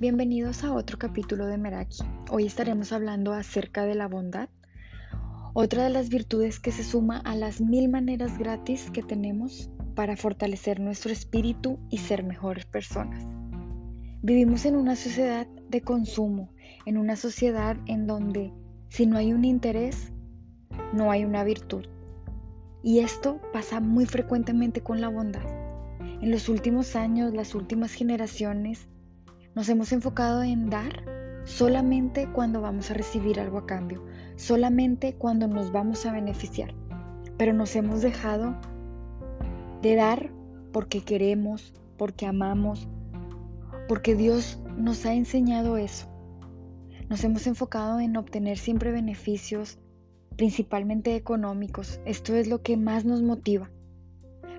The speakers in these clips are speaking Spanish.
Bienvenidos a otro capítulo de Meraki. Hoy estaremos hablando acerca de la bondad, otra de las virtudes que se suma a las mil maneras gratis que tenemos para fortalecer nuestro espíritu y ser mejores personas. Vivimos en una sociedad de consumo, en una sociedad en donde si no hay un interés, no hay una virtud. Y esto pasa muy frecuentemente con la bondad. En los últimos años, las últimas generaciones, nos hemos enfocado en dar solamente cuando vamos a recibir algo a cambio, solamente cuando nos vamos a beneficiar. Pero nos hemos dejado de dar porque queremos, porque amamos, porque Dios nos ha enseñado eso. Nos hemos enfocado en obtener siempre beneficios, principalmente económicos. Esto es lo que más nos motiva.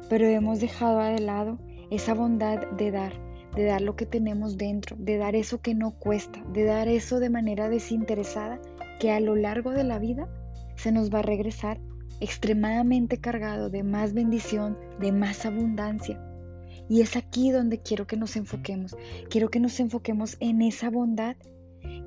Pero hemos dejado de lado esa bondad de dar, de dar lo que tenemos dentro, de dar eso que no cuesta, de dar eso de manera desinteresada que a lo largo de la vida se nos va a regresar extremadamente cargado de más bendición, de más abundancia. Y es aquí donde quiero que nos enfoquemos. Quiero que nos enfoquemos en esa bondad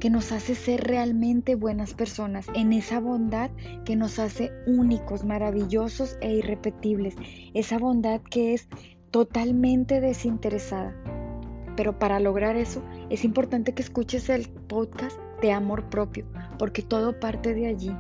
que nos hace ser realmente buenas personas, en esa bondad que nos hace únicos, maravillosos e irrepetibles, esa bondad que es totalmente desinteresada. Pero para lograr eso es importante que escuches el podcast de amor propio, porque todo parte de allí,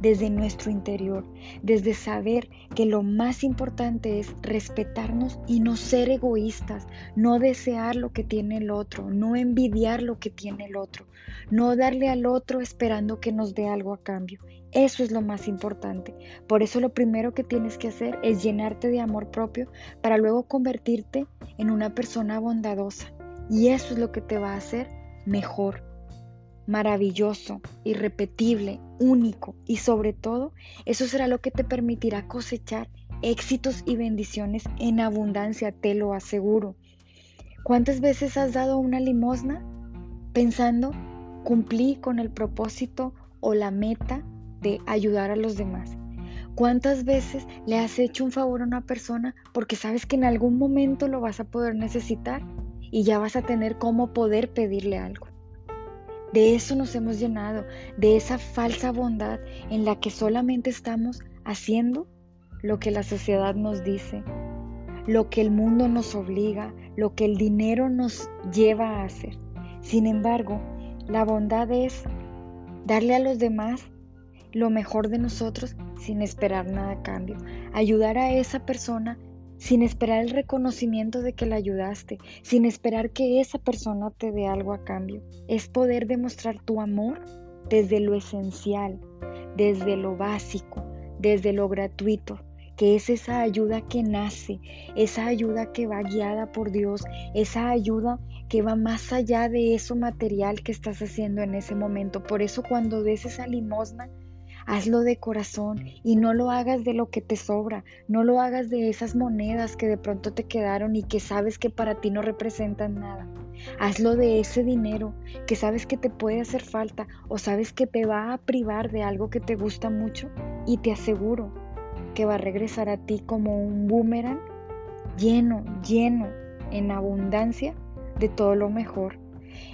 desde nuestro interior, desde saber que lo más importante es respetarnos y no ser egoístas, no desear lo que tiene el otro, no envidiar lo que tiene el otro, no darle al otro esperando que nos dé algo a cambio. Eso es lo más importante. Por eso lo primero que tienes que hacer es llenarte de amor propio para luego convertirte en una persona bondadosa, y eso es lo que te va a hacer mejor, maravilloso, irrepetible, único. Y sobre todo, eso será lo que te permitirá cosechar éxitos y bendiciones en abundancia, te lo aseguro. ¿Cuántas veces has dado una limosna pensando cumplí con el propósito o la meta de ayudar a los demás? ¿Cuántas veces le has hecho un favor a una persona porque sabes que en algún momento lo vas a poder necesitar y ya vas a tener cómo poder pedirle algo. De eso nos hemos llenado, de esa falsa bondad en la que solamente estamos haciendo lo que la sociedad nos dice, lo que el mundo nos obliga, lo que el dinero nos lleva a hacer. Sin embargo, la bondad es darle a los demás lo mejor de nosotros sin esperar nada a cambio, ayudar a esa persona sin esperar el reconocimiento de que la ayudaste, sin esperar que esa persona te dé algo a cambio. Es poder demostrar tu amor desde lo esencial, desde lo básico, desde lo gratuito, que es esa ayuda que nace, esa ayuda que va guiada por Dios, esa ayuda que va más allá de eso material que estás haciendo en ese momento. Por eso cuando des esa limosna, Hazlo de corazón y no lo hagas de lo que te sobra, no lo hagas de esas monedas que de pronto te quedaron y que sabes que para ti no representan nada. Hazlo de ese dinero que sabes que te puede hacer falta o sabes que te va a privar de algo que te gusta mucho y te aseguro que va a regresar a ti como un boomerang lleno, lleno, en abundancia de todo lo mejor.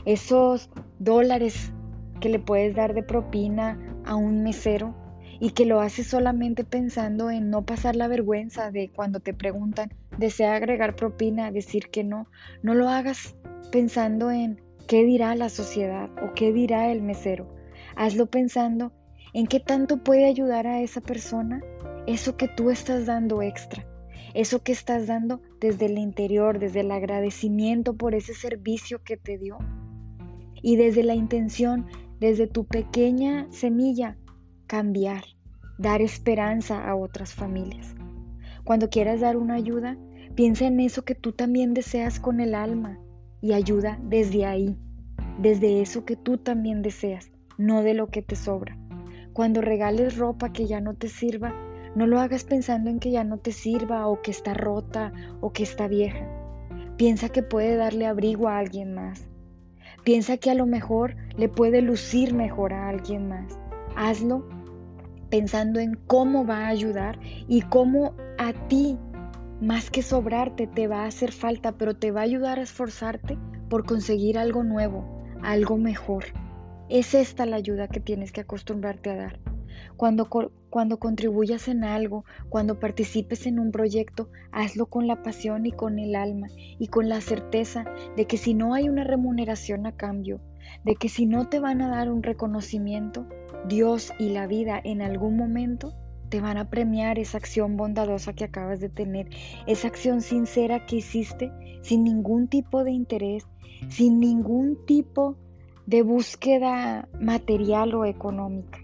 Esos dólares que le puedes dar de propina a un mesero y que lo haces solamente pensando en no pasar la vergüenza de cuando te preguntan, desea agregar propina, decir que no, no lo hagas pensando en qué dirá la sociedad o qué dirá el mesero. Hazlo pensando en qué tanto puede ayudar a esa persona eso que tú estás dando extra, eso que estás dando desde el interior, desde el agradecimiento por ese servicio que te dio. Y desde la intención desde tu pequeña semilla, cambiar, dar esperanza a otras familias. Cuando quieras dar una ayuda, piensa en eso que tú también deseas con el alma y ayuda desde ahí, desde eso que tú también deseas, no de lo que te sobra. Cuando regales ropa que ya no te sirva, no lo hagas pensando en que ya no te sirva o que está rota o que está vieja. Piensa que puede darle abrigo a alguien más. Piensa que a lo mejor le puede lucir mejor a alguien más. Hazlo pensando en cómo va a ayudar y cómo a ti, más que sobrarte, te va a hacer falta, pero te va a ayudar a esforzarte por conseguir algo nuevo, algo mejor. Es esta la ayuda que tienes que acostumbrarte a dar. Cuando, cuando contribuyas en algo, cuando participes en un proyecto, hazlo con la pasión y con el alma y con la certeza de que si no hay una remuneración a cambio, de que si no te van a dar un reconocimiento, Dios y la vida en algún momento te van a premiar esa acción bondadosa que acabas de tener, esa acción sincera que hiciste sin ningún tipo de interés, sin ningún tipo de búsqueda material o económica.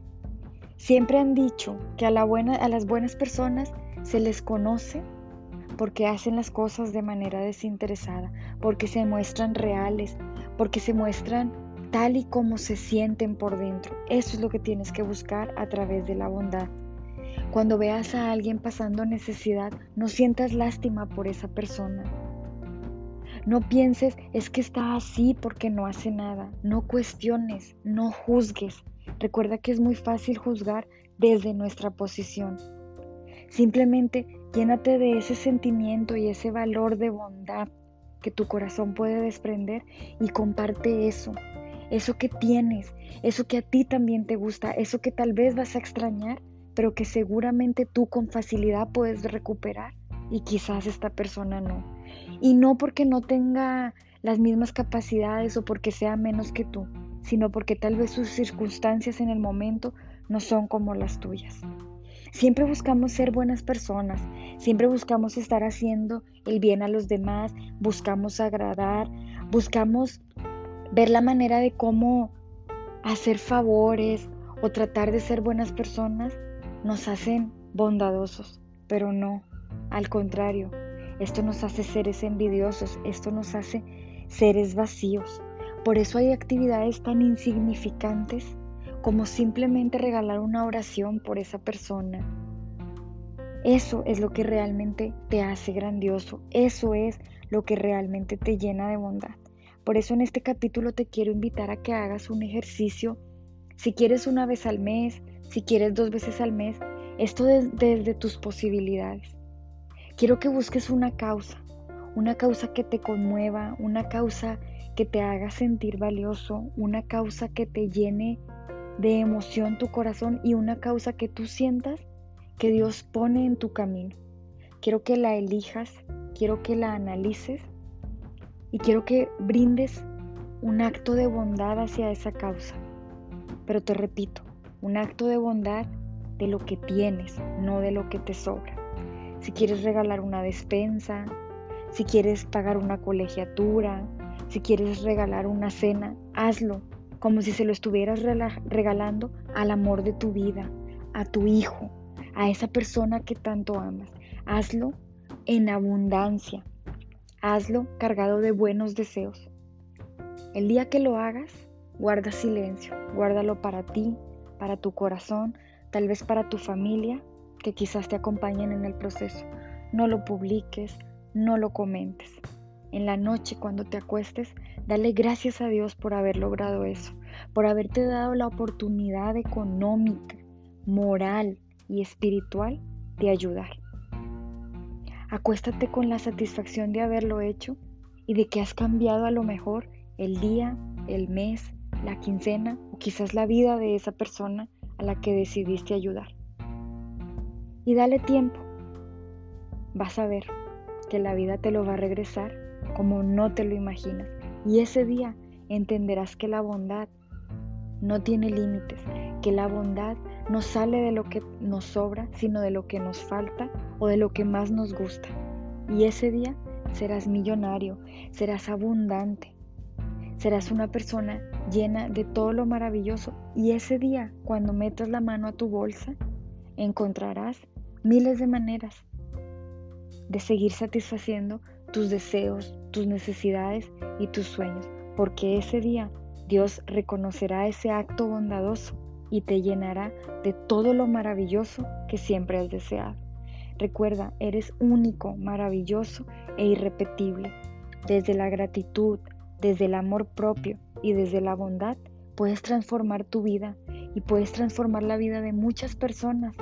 Siempre han dicho que a, las buenas personas se les conoce porque hacen las cosas de manera desinteresada, porque se muestran reales, porque se muestran tal y como se sienten por dentro. Eso es lo que tienes que buscar a través de la bondad. Cuando veas a alguien pasando necesidad, no sientas lástima por esa persona. No pienses, es que está así porque no hace nada. No cuestiones, no juzgues. Recuerda que es muy fácil juzgar desde nuestra posición. Simplemente llénate de ese sentimiento y ese valor de bondad que tu corazón puede desprender y comparte eso. Eso que tienes, eso que a ti también te gusta, eso que tal vez vas a extrañar, pero que seguramente tú con facilidad puedes recuperar y quizás esta persona no. Y no porque no tenga las mismas capacidades o porque sea menos que tú, sino porque tal vez sus circunstancias en el momento no son como las tuyas. Siempre buscamos ser buenas personas, siempre buscamos estar haciendo el bien a los demás, buscamos agradar, buscamos ver la manera de cómo hacer favores o tratar de ser buenas personas nos hacen bondadosos, pero no, al contrario, esto nos hace seres envidiosos, esto nos hace seres vacíos. Por eso hay actividades tan insignificantes como simplemente regalar una oración por esa persona. Eso es lo que realmente te hace grandioso, eso es lo que realmente te llena de bondad. Por eso en este capítulo te quiero invitar a que hagas un ejercicio, si quieres una vez al mes, si quieres dos veces al mes, esto desde tus posibilidades. Quiero que busques una causa, una causa que te conmueva, una causa que te haga sentir valioso, una causa que te llene de emoción tu corazón y una causa que tú sientas que Dios pone en tu camino. Quiero que la elijas, quiero que la analices y quiero que brindes un acto de bondad hacia esa causa. Pero te repito, un acto de bondad de lo que tienes, no de lo que te sobra. Si quieres regalar una despensa, si quieres pagar una colegiatura, si quieres regalar una cena, hazlo como si se lo estuvieras regalando al amor de tu vida, a tu hijo, a esa persona que tanto amas. Hazlo en abundancia. Hazlo cargado de buenos deseos. El día que lo hagas, guarda silencio, guárdalo para ti, para tu corazón, tal vez para tu familia, que quizás te acompañen en el proceso. No lo publiques, no lo comentes. En la noche cuando te acuestes, dale gracias a Dios por haber logrado eso, por haberte dado la oportunidad económica, moral y espiritual de ayudar. Acuéstate con la satisfacción de haberlo hecho y de que has cambiado a lo mejor el día, el mes, la quincena o quizás la vida de esa persona a la que decidiste ayudar. Y dale tiempo. Vas a ver que la vida te lo va a regresar como no te lo imaginas. Y ese día entenderás que la bondad no tiene límites, que la bondad no sale de lo que nos sobra, sino de lo que nos falta o de lo que más nos gusta. Y ese día serás millonario, serás abundante, serás una persona llena de todo lo maravilloso. Y ese día, cuando metas la mano a tu bolsa, encontrarás miles de maneras de seguir satisfaciendo tus deseos, tus necesidades y tus sueños, porque ese día Dios reconocerá ese acto bondadoso y te llenará de todo lo maravilloso que siempre has deseado. Recuerda, eres único, maravilloso e irrepetible. Desde la gratitud, desde el amor propio y desde la bondad, puedes transformar tu vida y puedes transformar la vida de muchas personas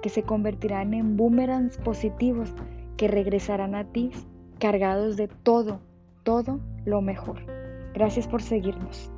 que se convertirán en boomerangs positivos que regresarán a ti cargados de todo, todo lo mejor. Gracias por seguirnos.